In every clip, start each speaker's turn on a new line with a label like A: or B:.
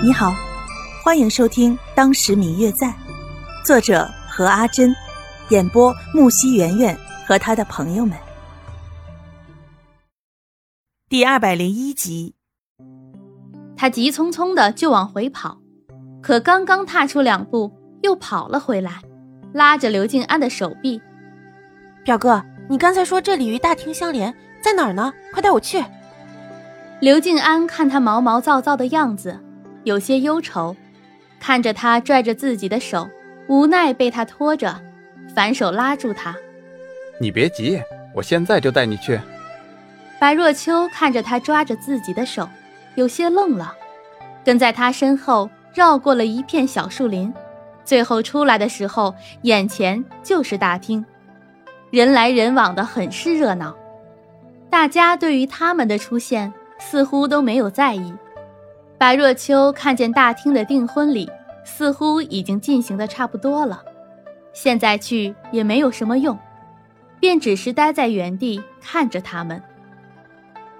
A: 你好，欢迎收听《当时明月在》，作者何阿珍，演播木西圆圆和他的朋友们。第二百零一集，
B: 他急匆匆的就往回跑，可刚刚踏出两步，又跑了回来，拉着刘静安的手臂：“
C: 表哥，你刚才说这里与大厅相连，在哪儿呢？快带我去！”
B: 刘静安看他毛毛躁躁的样子。有些忧愁，看着他拽着自己的手，无奈被他拖着，反手拉住他：“
D: 你别急，我现在就带你去。”
B: 白若秋看着他抓着自己的手，有些愣了，跟在他身后绕过了一片小树林，最后出来的时候，眼前就是大厅，人来人往的，很是热闹。大家对于他们的出现似乎都没有在意。白若秋看见大厅的订婚礼似乎已经进行的差不多了，现在去也没有什么用，便只是待在原地看着他们。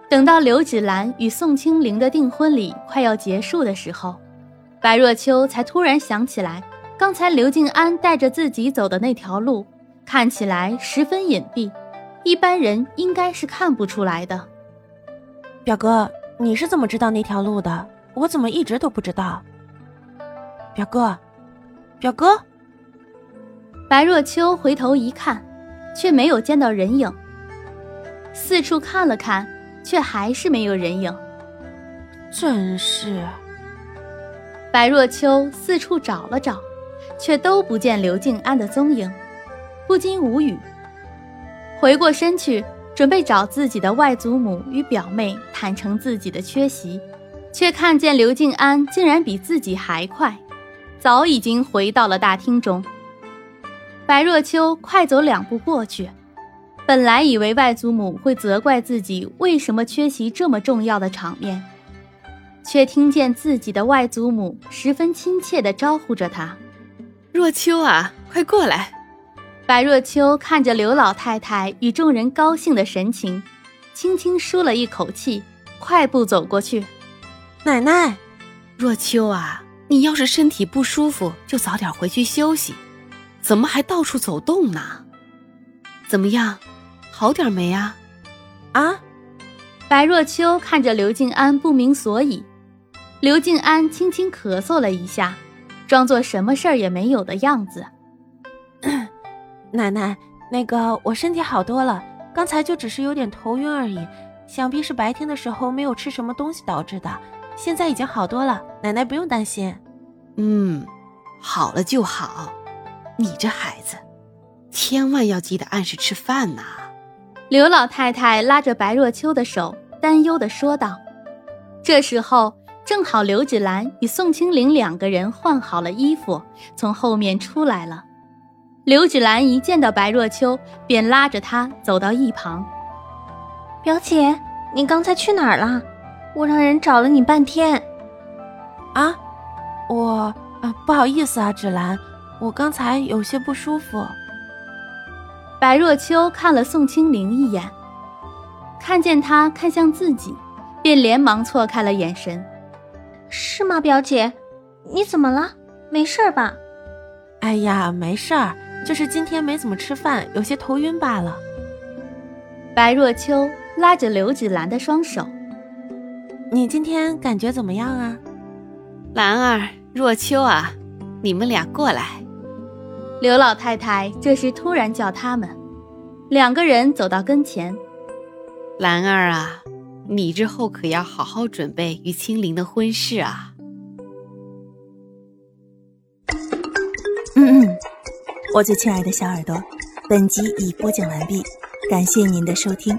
B: 等到刘芷兰与宋清灵的订婚礼快要结束的时候，白若秋才突然想起来，刚才刘静安带着自己走的那条路看起来十分隐蔽，一般人应该是看不出来的。
C: 表哥，你是怎么知道那条路的？我怎么一直都不知道？表哥，表哥。
B: 白若秋回头一看，却没有见到人影。四处看了看，却还是没有人影。
C: 真是。
B: 白若秋四处找了找，却都不见刘静安的踪影，不禁无语。回过身去，准备找自己的外祖母与表妹坦诚自己的缺席。却看见刘静安竟然比自己还快，早已经回到了大厅中。白若秋快走两步过去，本来以为外祖母会责怪自己为什么缺席这么重要的场面，却听见自己的外祖母十分亲切地招呼着他：“
E: 若秋啊，快过来。”
B: 白若秋看着刘老太太与众人高兴的神情，轻轻舒了一口气，快步走过去。
C: 奶奶，
E: 若秋啊，你要是身体不舒服，就早点回去休息。怎么还到处走动呢？怎么样，好点没啊？
C: 啊！
B: 白若秋看着刘静安不明所以。刘静安轻轻咳嗽了一下，装作什么事儿也没有的样子。
C: 奶奶，那个我身体好多了，刚才就只是有点头晕而已，想必是白天的时候没有吃什么东西导致的。现在已经好多了，奶奶不用担心。
E: 嗯，好了就好。你这孩子，千万要记得按时吃饭呐。
B: 刘老太太拉着白若秋的手，担忧地说道。这时候正好刘芷兰与宋清灵两个人换好了衣服，从后面出来了。刘芷兰一见到白若秋，便拉着她走到一旁。
F: 表姐，你刚才去哪儿了？我让人找了你半天，
C: 啊，我啊不好意思啊，芷兰，我刚才有些不舒服。
B: 白若秋看了宋清灵一眼，看见他看向自己，便连忙错开了眼神。
F: 是吗，表姐？你怎么了？没事吧？
C: 哎呀，没事儿，就是今天没怎么吃饭，有些头晕罢了。
B: 白若秋拉着刘芷兰的双手。
C: 你今天感觉怎么样啊，
E: 兰儿、若秋啊，你们俩过来。
B: 刘老太太这时突然叫他们，两个人走到跟前。
E: 兰儿啊，你之后可要好好准备与青灵的婚事啊。
A: 嗯嗯，我最亲爱的小耳朵，本集已播讲完毕，感谢您的收听。